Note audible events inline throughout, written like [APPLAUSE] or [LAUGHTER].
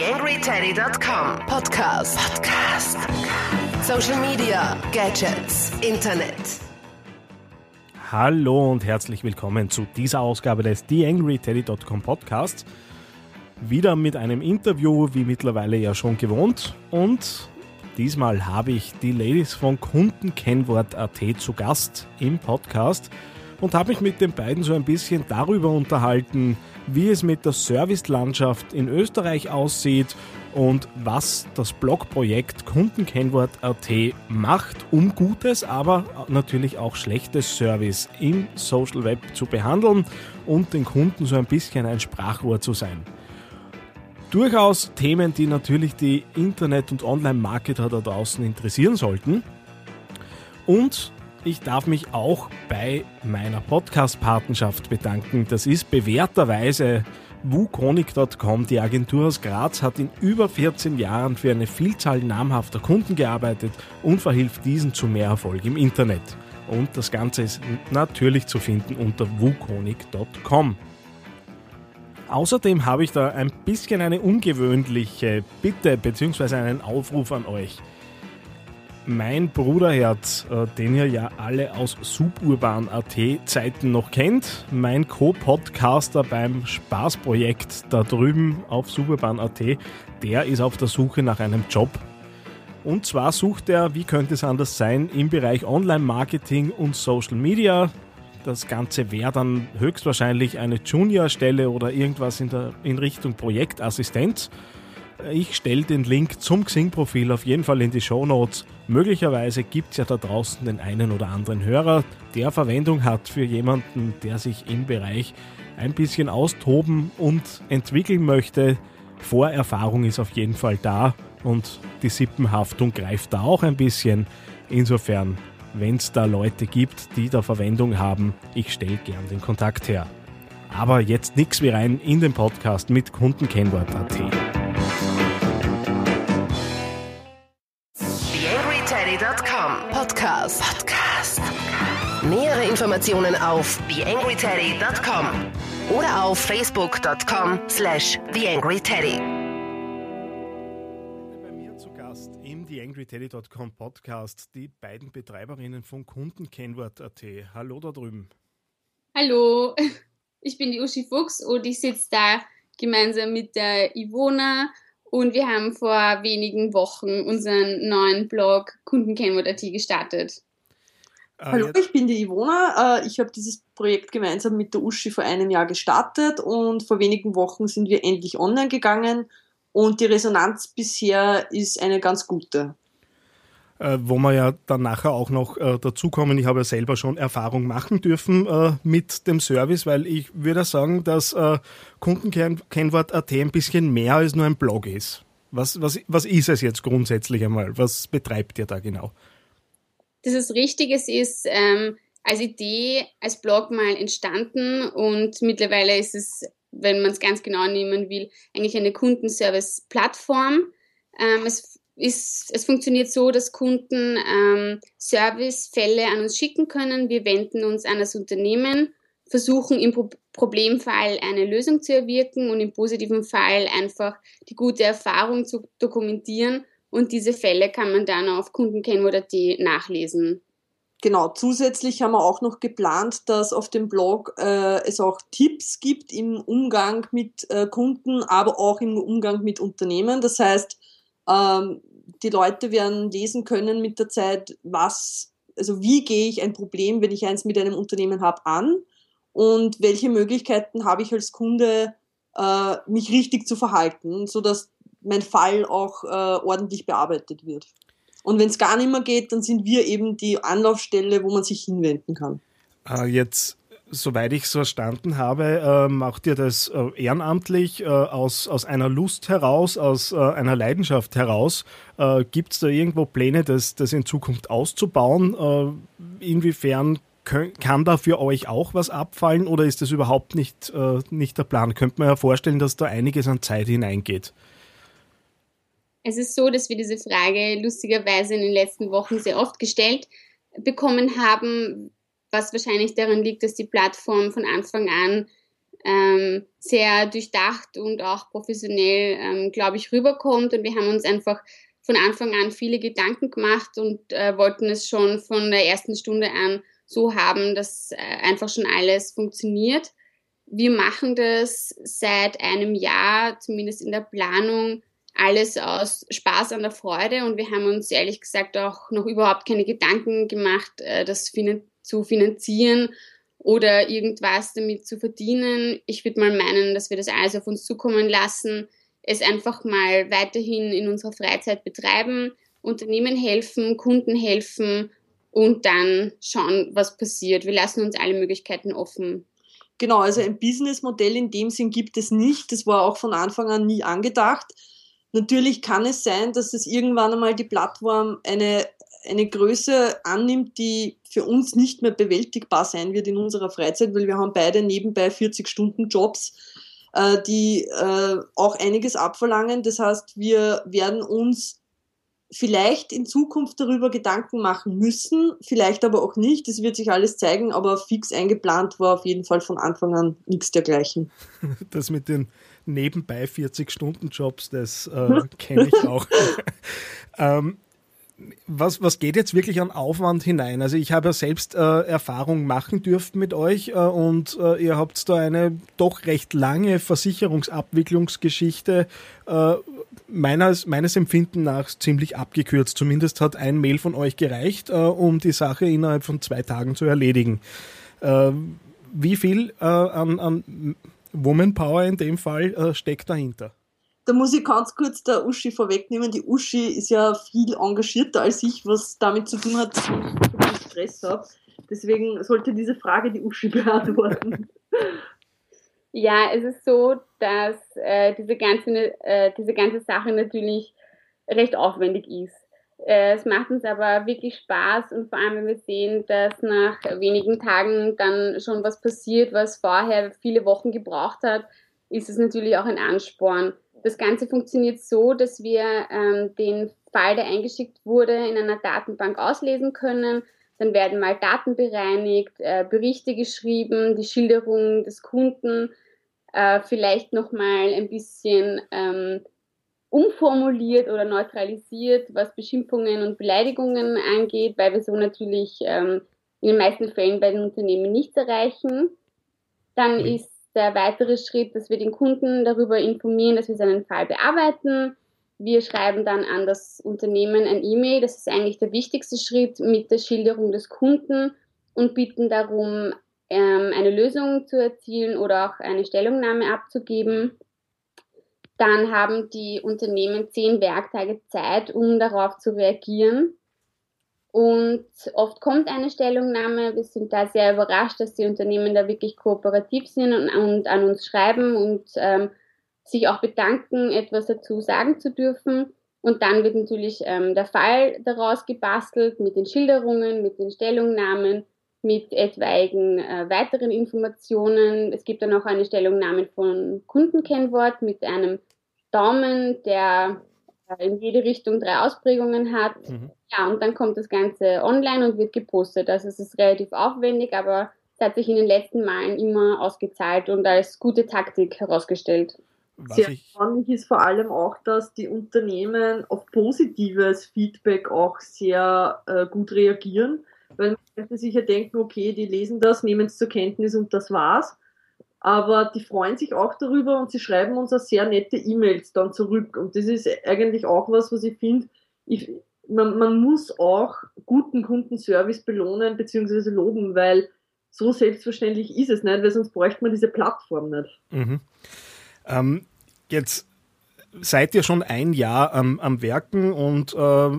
TheAngryTeddy.com Podcast. Podcast. Social Media, Gadgets, Internet. Hallo und herzlich willkommen zu dieser Ausgabe des TheAngryTeddy.com Podcasts. Wieder mit einem Interview, wie mittlerweile ja schon gewohnt. Und diesmal habe ich die Ladies von Kundenkennwort.at zu Gast im Podcast und habe mich mit den beiden so ein bisschen darüber unterhalten, wie es mit der Servicelandschaft in Österreich aussieht und was das Blogprojekt Kundenkennwort.at macht, um gutes, aber natürlich auch schlechtes Service im Social Web zu behandeln und den Kunden so ein bisschen ein Sprachrohr zu sein. Durchaus Themen, die natürlich die Internet- und Online-Marketer da draußen interessieren sollten. Und ich darf mich auch bei meiner Podcast-Patenschaft bedanken. Das ist bewährterweise WooChronic.com. Die Agentur aus Graz hat in über 14 Jahren für eine Vielzahl namhafter Kunden gearbeitet und verhilft diesen zu mehr Erfolg im Internet. Und das Ganze ist natürlich zu finden unter WooChronic.com. Außerdem habe ich da ein bisschen eine ungewöhnliche Bitte bzw. einen Aufruf an euch mein Bruderherz, äh, den ihr ja alle aus Suburban.at Zeiten noch kennt, mein Co-Podcaster beim Spaßprojekt da drüben auf Suburban.at, der ist auf der Suche nach einem Job. Und zwar sucht er, wie könnte es anders sein, im Bereich Online-Marketing und Social Media. Das Ganze wäre dann höchstwahrscheinlich eine Junior-Stelle oder irgendwas in, der, in Richtung Projektassistenz. Ich stelle den Link zum Xing-Profil auf jeden Fall in die Show Notes. Möglicherweise gibt es ja da draußen den einen oder anderen Hörer, der Verwendung hat für jemanden, der sich im Bereich ein bisschen austoben und entwickeln möchte. Vorerfahrung ist auf jeden Fall da und die Sippenhaftung greift da auch ein bisschen. Insofern, wenn es da Leute gibt, die da Verwendung haben, ich stelle gern den Kontakt her. Aber jetzt nichts wie rein in den Podcast mit Kundenkennwort.at. Informationen auf theangryteddy.com oder auf facebook.com slash theangryteddy. Bei mir zu Gast im theangryteddy.com Podcast die beiden Betreiberinnen von Kundenkennwort.at. Hallo da drüben. Hallo, [LAUGHS] ich bin die Uschi Fuchs und ich sitze da gemeinsam mit der Ivona und wir haben vor wenigen Wochen unseren neuen Blog Kundenkennwort.at gestartet. Ah, Hallo, ich bin die Ivona. Äh, ich habe dieses Projekt gemeinsam mit der Uschi vor einem Jahr gestartet und vor wenigen Wochen sind wir endlich online gegangen und die Resonanz bisher ist eine ganz gute äh, wo wir ja dann nachher auch noch äh, dazukommen. Ich habe ja selber schon Erfahrung machen dürfen äh, mit dem Service, weil ich würde sagen, dass äh, Kundenkennwort.at ein bisschen mehr als nur ein Blog ist. Was, was, was ist es jetzt grundsätzlich einmal? Was betreibt ihr da genau? Das ist richtig. Es ist ähm, als Idee, als Blog mal entstanden und mittlerweile ist es, wenn man es ganz genau nehmen will, eigentlich eine Kundenservice-Plattform. Ähm, es ist, es funktioniert so, dass Kunden ähm, Servicefälle an uns schicken können. Wir wenden uns an das Unternehmen, versuchen im Pro Problemfall eine Lösung zu erwirken und im positiven Fall einfach die gute Erfahrung zu dokumentieren. Und diese Fälle kann man dann auf kundenkennwort.at nachlesen. Genau, zusätzlich haben wir auch noch geplant, dass auf dem Blog äh, es auch Tipps gibt im Umgang mit äh, Kunden, aber auch im Umgang mit Unternehmen. Das heißt, ähm, die Leute werden lesen können mit der Zeit, was, also wie gehe ich ein Problem, wenn ich eins mit einem Unternehmen habe, an und welche Möglichkeiten habe ich als Kunde, äh, mich richtig zu verhalten, sodass mein Fall auch äh, ordentlich bearbeitet wird. Und wenn es gar nicht mehr geht, dann sind wir eben die Anlaufstelle, wo man sich hinwenden kann. Äh, jetzt soweit ich es verstanden habe, äh, macht ihr das äh, ehrenamtlich äh, aus, aus einer Lust heraus, aus äh, einer Leidenschaft heraus. Äh, Gibt es da irgendwo Pläne, das, das in Zukunft auszubauen? Inwiefern kann da für euch auch was abfallen oder ist das überhaupt nicht, nicht der Plan? Könnte man ja vorstellen, dass da einiges an Zeit hineingeht. Es ist so, dass wir diese Frage lustigerweise in den letzten Wochen sehr oft gestellt bekommen haben, was wahrscheinlich daran liegt, dass die Plattform von Anfang an ähm, sehr durchdacht und auch professionell, ähm, glaube ich, rüberkommt. Und wir haben uns einfach von Anfang an viele Gedanken gemacht und äh, wollten es schon von der ersten Stunde an so haben, dass äh, einfach schon alles funktioniert. Wir machen das seit einem Jahr, zumindest in der Planung, alles aus Spaß an der Freude und wir haben uns ehrlich gesagt auch noch überhaupt keine Gedanken gemacht, äh, das zu finanzieren oder irgendwas damit zu verdienen. Ich würde mal meinen, dass wir das alles auf uns zukommen lassen, es einfach mal weiterhin in unserer Freizeit betreiben, Unternehmen helfen, Kunden helfen und dann schauen, was passiert. Wir lassen uns alle Möglichkeiten offen. Genau, also ein Businessmodell in dem Sinn gibt es nicht. Das war auch von Anfang an nie angedacht. Natürlich kann es sein, dass es irgendwann einmal die Plattform eine, eine Größe annimmt, die für uns nicht mehr bewältigbar sein wird in unserer Freizeit, weil wir haben beide nebenbei 40-Stunden-Jobs, äh, die äh, auch einiges abverlangen. Das heißt, wir werden uns vielleicht in Zukunft darüber Gedanken machen müssen, vielleicht aber auch nicht. Das wird sich alles zeigen, aber fix eingeplant war auf jeden Fall von Anfang an nichts dergleichen. [LAUGHS] Das mit den nebenbei 40-Stunden-Jobs, das äh, [LAUGHS] kenne ich auch. [LAUGHS] ähm, was, was geht jetzt wirklich an Aufwand hinein? Also ich habe ja selbst äh, Erfahrung machen dürfen mit euch äh, und äh, ihr habt da eine doch recht lange Versicherungsabwicklungsgeschichte äh, meines, meines Empfinden nach ziemlich abgekürzt. Zumindest hat ein Mail von euch gereicht, äh, um die Sache innerhalb von zwei Tagen zu erledigen. Äh, wie viel an, an Womanpower in dem Fall steckt dahinter? da muss ich ganz kurz der Uschi vorwegnehmen. Die Uschi ist ja viel engagierter als ich, was damit zu tun hat, dass ich Stress habe. Deswegen sollte diese Frage die Uschi [LAUGHS] beantworten. Ja, es ist so, dass äh, diese, ganze, äh, diese ganze Sache natürlich recht aufwendig ist. Äh, es macht uns aber wirklich Spaß und vor allem, wenn wir sehen, dass nach wenigen Tagen dann schon was passiert, was vorher viele Wochen gebraucht hat, ist es natürlich auch ein Ansporn. Das Ganze funktioniert so, dass wir ähm, den Fall, der eingeschickt wurde, in einer Datenbank auslesen können. Dann werden mal Daten bereinigt, äh, Berichte geschrieben, die Schilderung des Kunden, äh, vielleicht nochmal ein bisschen ähm, umformuliert oder neutralisiert, was Beschimpfungen und Beleidigungen angeht, weil wir so natürlich ähm, in den meisten Fällen bei den Unternehmen nichts erreichen. Dann mhm. ist der weitere Schritt, dass wir den Kunden darüber informieren, dass wir seinen Fall bearbeiten. Wir schreiben dann an das Unternehmen ein E-Mail, das ist eigentlich der wichtigste Schritt mit der Schilderung des Kunden und bitten darum, ähm, eine Lösung zu erzielen oder auch eine Stellungnahme abzugeben. Dann haben die Unternehmen zehn Werktage Zeit, um darauf zu reagieren. Und oft kommt eine Stellungnahme. Wir sind da sehr überrascht, dass die Unternehmen da wirklich kooperativ sind und, und an uns schreiben und ähm, sich auch bedanken, etwas dazu sagen zu dürfen. Und dann wird natürlich ähm, der Fall daraus gebastelt mit den Schilderungen, mit den Stellungnahmen, mit etwaigen äh, weiteren Informationen. Es gibt dann auch eine Stellungnahme von Kundenkennwort mit einem Daumen, der äh, in jede Richtung drei Ausprägungen hat. Mhm. Ja, und dann kommt das Ganze online und wird gepostet. Also es ist relativ aufwendig, aber es hat sich in den letzten Malen immer ausgezahlt und als gute Taktik herausgestellt. Was Sehr spannend ist vor allem auch, dass die Unternehmen auf positives Feedback auch sehr äh, gut reagieren, weil man könnte sich ja denken, okay, die lesen das, nehmen es zur Kenntnis und das war's. Aber die freuen sich auch darüber und sie schreiben uns auch sehr nette E-Mails dann zurück. Und das ist eigentlich auch was, was ich finde, man, man muss auch guten Kundenservice belohnen bzw. loben, weil so selbstverständlich ist es nicht, weil sonst bräuchte man diese Plattform nicht. Mhm. Ähm, jetzt seid ihr schon ein Jahr am, am Werken und äh,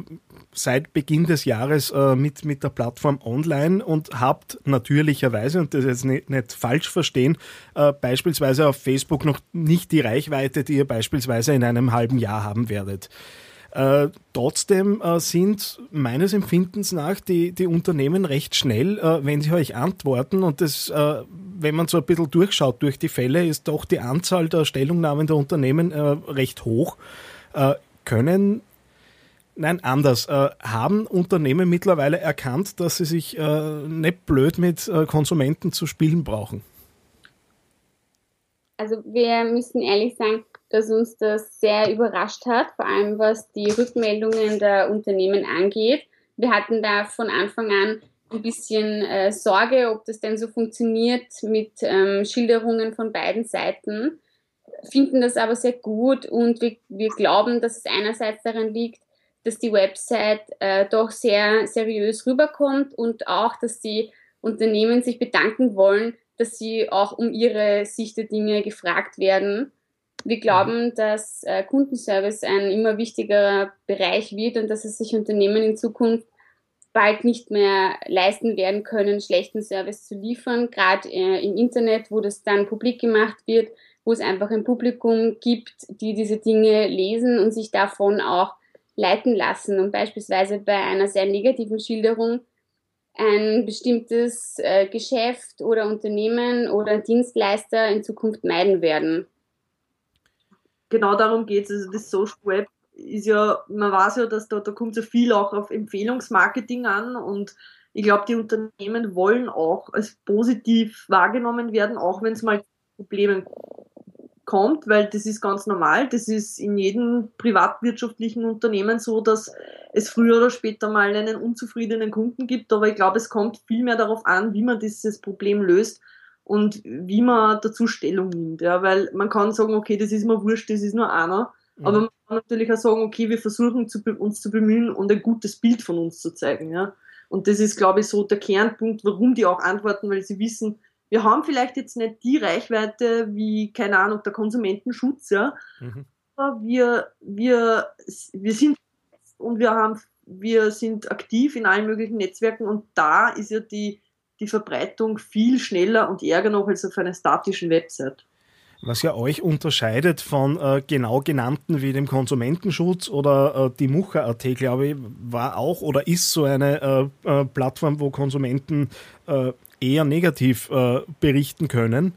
seit Beginn des Jahres äh, mit, mit der Plattform online und habt natürlicherweise, und das jetzt nicht, nicht falsch verstehen, äh, beispielsweise auf Facebook noch nicht die Reichweite, die ihr beispielsweise in einem halben Jahr haben werdet. Äh, trotzdem äh, sind meines Empfindens nach die, die Unternehmen recht schnell, äh, wenn sie euch antworten. Und das, äh, wenn man so ein bisschen durchschaut durch die Fälle, ist doch die Anzahl der Stellungnahmen der Unternehmen äh, recht hoch. Äh, können Nein, anders. Äh, haben Unternehmen mittlerweile erkannt, dass sie sich äh, nicht blöd mit äh, Konsumenten zu spielen brauchen? Also wir müssen ehrlich sagen, dass uns das sehr überrascht hat, vor allem was die Rückmeldungen der Unternehmen angeht. Wir hatten da von Anfang an ein bisschen äh, Sorge, ob das denn so funktioniert mit ähm, Schilderungen von beiden Seiten, finden das aber sehr gut und wir, wir glauben, dass es einerseits daran liegt, dass die Website äh, doch sehr seriös rüberkommt und auch, dass die Unternehmen sich bedanken wollen, dass sie auch um ihre Sicht der Dinge gefragt werden. Wir glauben, dass äh, Kundenservice ein immer wichtigerer Bereich wird und dass es sich Unternehmen in Zukunft bald nicht mehr leisten werden können, schlechten Service zu liefern, gerade äh, im Internet, wo das dann publik gemacht wird, wo es einfach ein Publikum gibt, die diese Dinge lesen und sich davon auch leiten lassen und beispielsweise bei einer sehr negativen Schilderung ein bestimmtes äh, Geschäft oder Unternehmen oder Dienstleister in Zukunft meiden werden. Genau darum geht es. Also das Social Web ist ja, man weiß ja, dass da, da kommt so viel auch auf Empfehlungsmarketing an und ich glaube, die Unternehmen wollen auch als positiv wahrgenommen werden, auch wenn es mal Probleme kommt, weil das ist ganz normal. Das ist in jedem privatwirtschaftlichen Unternehmen so, dass es früher oder später mal einen unzufriedenen Kunden gibt. Aber ich glaube, es kommt viel mehr darauf an, wie man dieses Problem löst und wie man dazu Stellung nimmt. Ja, weil man kann sagen, okay, das ist mir wurscht, das ist nur einer. Mhm. Aber man kann natürlich auch sagen, okay, wir versuchen zu, uns zu bemühen und ein gutes Bild von uns zu zeigen. Ja. Und das ist, glaube ich, so der Kernpunkt, warum die auch antworten, weil sie wissen, wir haben vielleicht jetzt nicht die Reichweite wie, keine Ahnung, der Konsumentenschutz, ja. Mhm. Aber wir, wir, wir sind und wir haben, wir sind aktiv in allen möglichen Netzwerken und da ist ja die, die Verbreitung viel schneller und ärger noch als auf einer statischen Website. Was ja euch unterscheidet von äh, genau genannten wie dem Konsumentenschutz oder äh, die Mucher.at, glaube ich, war auch oder ist so eine äh, äh Plattform, wo Konsumenten äh, eher negativ äh, berichten können.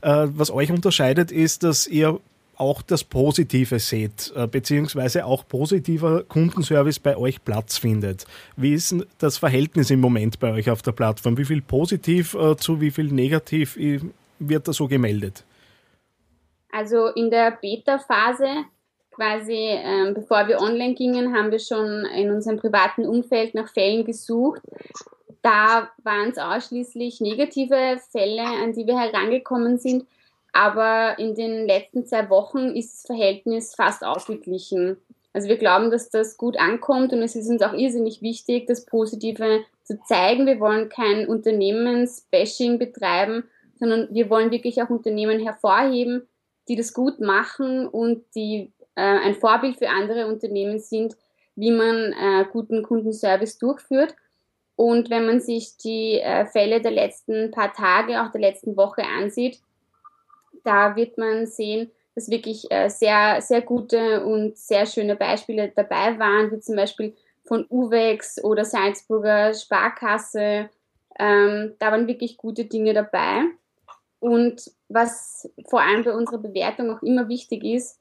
Was euch unterscheidet, ist, dass ihr auch das Positive seht, äh, beziehungsweise auch positiver Kundenservice bei euch Platz findet. Wie ist das Verhältnis im Moment bei euch auf der Plattform? Wie viel positiv äh, zu wie viel negativ äh, wird da so gemeldet? Also in der Beta-Phase, quasi ähm, bevor wir online gingen, haben wir schon in unserem privaten Umfeld nach Fällen gesucht, da waren es ausschließlich negative Fälle, an die wir herangekommen sind. Aber in den letzten zwei Wochen ist das Verhältnis fast ausgeglichen. Also wir glauben, dass das gut ankommt und es ist uns auch irrsinnig wichtig, das Positive zu zeigen. Wir wollen kein Unternehmensbashing betreiben, sondern wir wollen wirklich auch Unternehmen hervorheben, die das gut machen und die äh, ein Vorbild für andere Unternehmen sind, wie man äh, guten Kundenservice durchführt. Und wenn man sich die äh, Fälle der letzten paar Tage, auch der letzten Woche ansieht, da wird man sehen, dass wirklich äh, sehr, sehr gute und sehr schöne Beispiele dabei waren, wie zum Beispiel von Uwex oder Salzburger Sparkasse. Ähm, da waren wirklich gute Dinge dabei. Und was vor allem bei unserer Bewertung auch immer wichtig ist,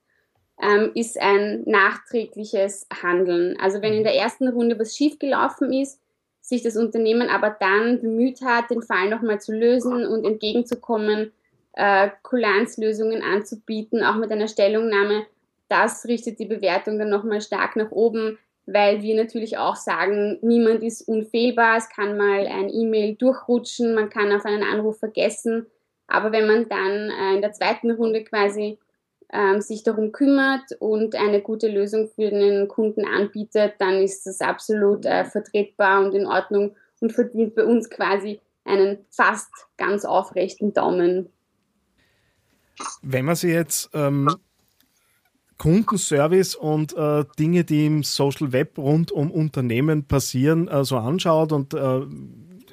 ähm, ist ein nachträgliches Handeln. Also wenn in der ersten Runde was schiefgelaufen ist, sich das Unternehmen aber dann bemüht hat, den Fall nochmal zu lösen und entgegenzukommen, äh, Kulanzlösungen anzubieten, auch mit einer Stellungnahme, das richtet die Bewertung dann nochmal stark nach oben, weil wir natürlich auch sagen, niemand ist unfehlbar, es kann mal ein E-Mail durchrutschen, man kann auf einen Anruf vergessen, aber wenn man dann äh, in der zweiten Runde quasi ähm, sich darum kümmert und eine gute Lösung für den Kunden anbietet, dann ist das absolut äh, vertretbar und in Ordnung und verdient bei uns quasi einen fast ganz aufrechten Daumen. Wenn man sich jetzt ähm, Kundenservice und äh, Dinge, die im Social Web rund um Unternehmen passieren, äh, so anschaut und äh,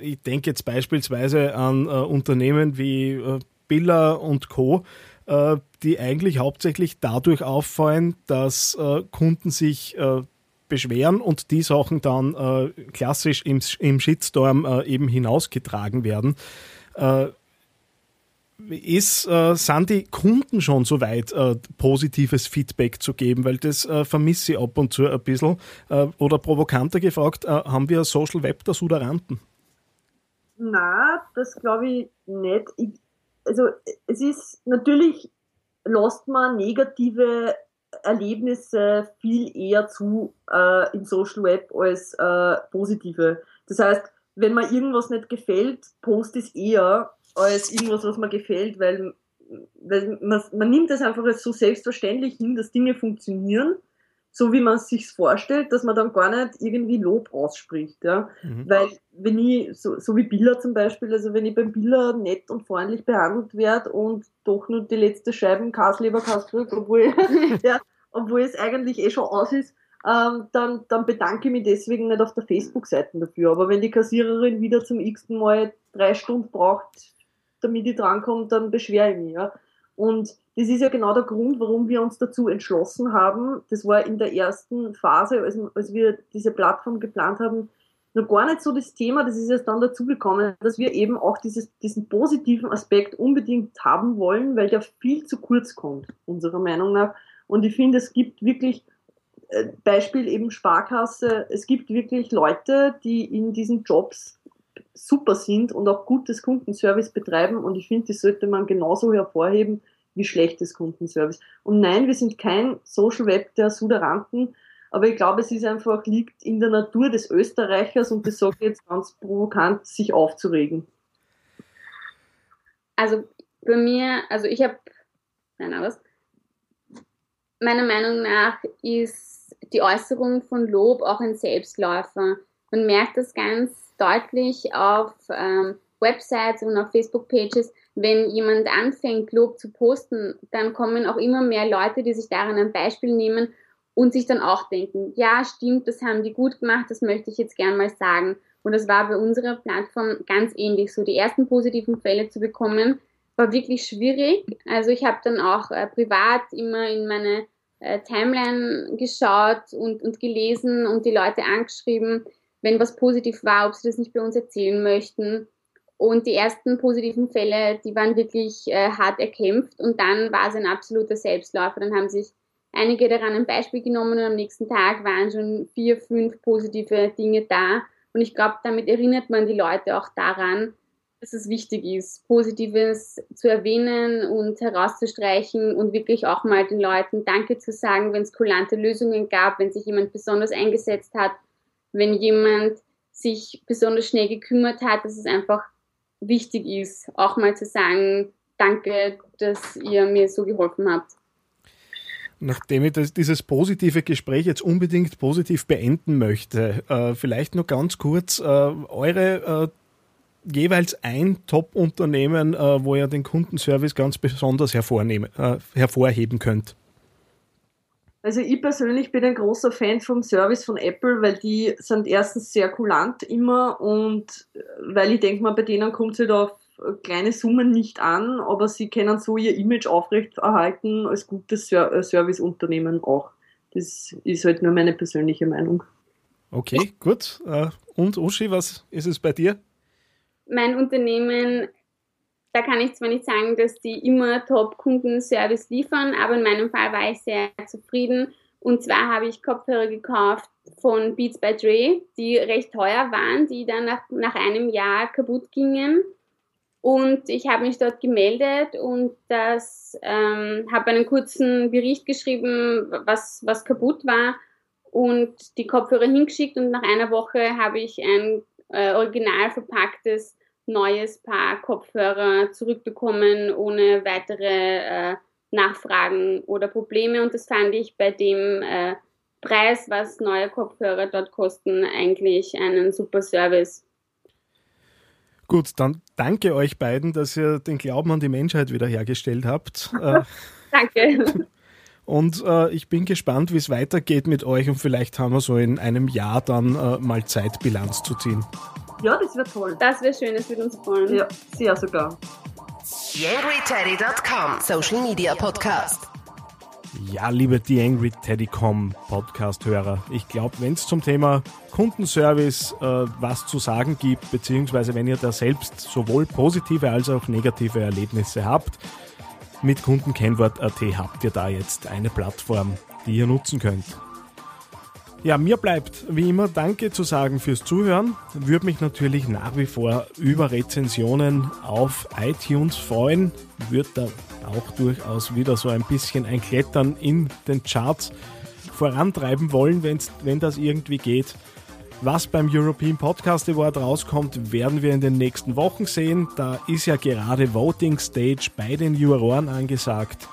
ich denke jetzt beispielsweise an äh, Unternehmen wie äh, Billa und Co., äh, die eigentlich hauptsächlich dadurch auffallen, dass äh, Kunden sich beschweren und die Sachen dann klassisch im, im Shitstorm eben hinausgetragen werden. Ist, äh, sind die Kunden schon so weit, äh, positives Feedback zu geben? Weil das äh, vermisse ich ab und zu ein bisschen. Äh, oder provokanter gefragt, äh, haben wir Social Web der Suderanten? Na, das glaube ich nicht. Ich, also es ist natürlich lässt man negative Erlebnisse viel eher zu äh, im Social Web als positive. Das heißt, wenn mir irgendwas nicht gefällt, poste es eher als irgendwas, was mir gefällt, weil, weil man, man nimmt es einfach als so selbstverständlich hin, dass Dinge funktionieren, so wie man es sich vorstellt, dass man dann gar nicht irgendwie Lob ausspricht. Ja? Mhm. Weil wenn ich, so, so wie Billa zum Beispiel, also wenn ich beim Billa nett und freundlich behandelt werde und doch nur die letzte Scheiben Kasleberkast kriege, obwohl, [LAUGHS] ja, obwohl es eigentlich eh schon aus ist, ähm, dann, dann bedanke ich mich deswegen nicht auf der Facebook-Seite dafür. Aber wenn die Kassiererin wieder zum x-ten Mal drei Stunden braucht, damit ich drankomme, dann beschwere ich mich. Ja. Und das ist ja genau der Grund, warum wir uns dazu entschlossen haben. Das war in der ersten Phase, als, als wir diese Plattform geplant haben, noch gar nicht so das Thema, das ist jetzt dann dazugekommen, dass wir eben auch dieses, diesen positiven Aspekt unbedingt haben wollen, weil der viel zu kurz kommt, unserer Meinung nach. Und ich finde, es gibt wirklich, äh, Beispiel eben Sparkasse, es gibt wirklich Leute, die in diesen Jobs super sind und auch gutes Kundenservice betreiben und ich finde, das sollte man genauso hervorheben wie schlechtes Kundenservice. Und nein, wir sind kein Social Web der Suderanten, aber ich glaube, es ist einfach, liegt in der Natur des Österreichers und das sage ich jetzt ganz provokant, sich aufzuregen. Also bei mir, also ich habe, nein, was? Meiner Meinung nach ist die Äußerung von Lob auch ein Selbstläufer. Man merkt das ganz deutlich auf ähm, Websites und auf Facebook-Pages, wenn jemand anfängt, Lob zu posten, dann kommen auch immer mehr Leute, die sich daran ein Beispiel nehmen und sich dann auch denken, ja, stimmt, das haben die gut gemacht, das möchte ich jetzt gern mal sagen. Und das war bei unserer Plattform ganz ähnlich. So die ersten positiven Fälle zu bekommen, war wirklich schwierig. Also ich habe dann auch äh, privat immer in meine äh, Timeline geschaut und, und gelesen und die Leute angeschrieben, wenn was positiv war, ob sie das nicht bei uns erzählen möchten. Und die ersten positiven Fälle, die waren wirklich äh, hart erkämpft und dann war es ein absoluter Selbstläufer. Dann haben sich einige daran ein Beispiel genommen und am nächsten Tag waren schon vier, fünf positive Dinge da. Und ich glaube, damit erinnert man die Leute auch daran, dass es wichtig ist, Positives zu erwähnen und herauszustreichen und wirklich auch mal den Leuten Danke zu sagen, wenn es kulante Lösungen gab, wenn sich jemand besonders eingesetzt hat wenn jemand sich besonders schnell gekümmert hat, dass es einfach wichtig ist, auch mal zu sagen, danke, dass ihr mir so geholfen habt. Nachdem ich das, dieses positive Gespräch jetzt unbedingt positiv beenden möchte, äh, vielleicht nur ganz kurz äh, eure äh, jeweils ein Top-Unternehmen, äh, wo ihr den Kundenservice ganz besonders hervornehmen, äh, hervorheben könnt. Also ich persönlich bin ein großer Fan vom Service von Apple, weil die sind erstens sehr kulant immer und äh, weil ich denke mal, bei denen kommt es halt auf kleine Summen nicht an, aber sie können so ihr Image aufrechterhalten als gutes äh, Serviceunternehmen auch. Das ist halt nur meine persönliche Meinung. Okay, gut. Äh, und Uschi, was ist es bei dir? Mein Unternehmen da kann ich zwar nicht sagen, dass die immer Top-Kundenservice liefern, aber in meinem Fall war ich sehr zufrieden. Und zwar habe ich Kopfhörer gekauft von Beats by Dre, die recht teuer waren, die dann nach, nach einem Jahr kaputt gingen. Und ich habe mich dort gemeldet und das ähm, habe einen kurzen Bericht geschrieben, was, was kaputt war und die Kopfhörer hingeschickt und nach einer Woche habe ich ein äh, original verpacktes neues Paar Kopfhörer zurückbekommen ohne weitere äh, Nachfragen oder Probleme. Und das fand ich bei dem äh, Preis, was neue Kopfhörer dort kosten, eigentlich einen super Service. Gut, dann danke euch beiden, dass ihr den Glauben an die Menschheit wiederhergestellt habt. Äh, [LAUGHS] danke. Und äh, ich bin gespannt, wie es weitergeht mit euch und vielleicht haben wir so in einem Jahr dann äh, mal Zeit, Bilanz zu ziehen. Ja, das wäre toll. Das wäre schön, das würde uns freuen. Ja, sehr sogar. TheAngryTeddy.com Social Media Podcast. Ja, liebe TheAngryTeddy.com Podcast-Hörer, ich glaube, wenn es zum Thema Kundenservice äh, was zu sagen gibt, beziehungsweise wenn ihr da selbst sowohl positive als auch negative Erlebnisse habt, mit Kundenkennwort.at habt ihr da jetzt eine Plattform, die ihr nutzen könnt. Ja, mir bleibt wie immer Danke zu sagen fürs Zuhören. Würde mich natürlich nach wie vor über Rezensionen auf iTunes freuen. Würde da auch durchaus wieder so ein bisschen ein Klettern in den Charts vorantreiben wollen, wenn's, wenn das irgendwie geht. Was beim European Podcast Award rauskommt, werden wir in den nächsten Wochen sehen. Da ist ja gerade Voting Stage bei den Juroren angesagt.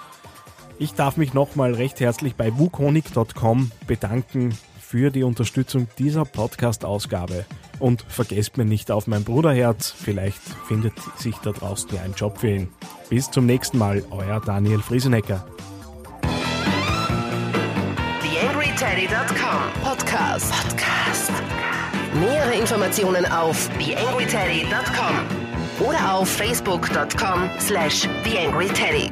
Ich darf mich nochmal recht herzlich bei wukonik.com bedanken für die Unterstützung dieser Podcast-Ausgabe. Und vergesst mir nicht auf mein Bruderherz, vielleicht findet sich da draußen ja ein Job für ihn. Bis zum nächsten Mal, euer Daniel Friesenecker. TheAngryTeddy.com Podcast. Podcast. Nähere Informationen auf TheAngryTeddy.com oder auf Facebook.com slash TheAngryTeddy.